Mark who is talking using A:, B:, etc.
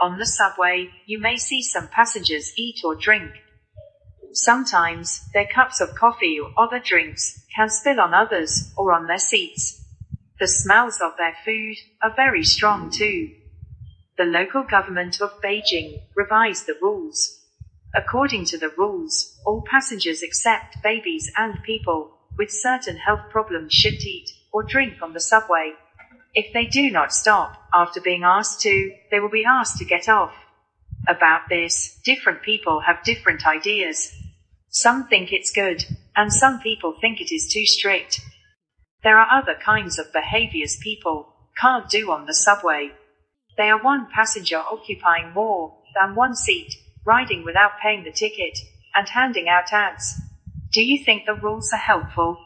A: On the subway, you may see some passengers eat or drink. Sometimes, their cups of coffee or other drinks can spill on others or on their seats. The smells of their food are very strong too. The local government of Beijing revised the rules. According to the rules, all passengers except babies and people with certain health problems should eat or drink on the subway. If they do not stop after being asked to, they will be asked to get off. About this, different people have different ideas. Some think it's good, and some people think it is too strict. There are other kinds of behaviors people can't do on the subway. They are one passenger occupying more than one seat, riding without paying the ticket, and handing out ads. Do you think the rules are helpful?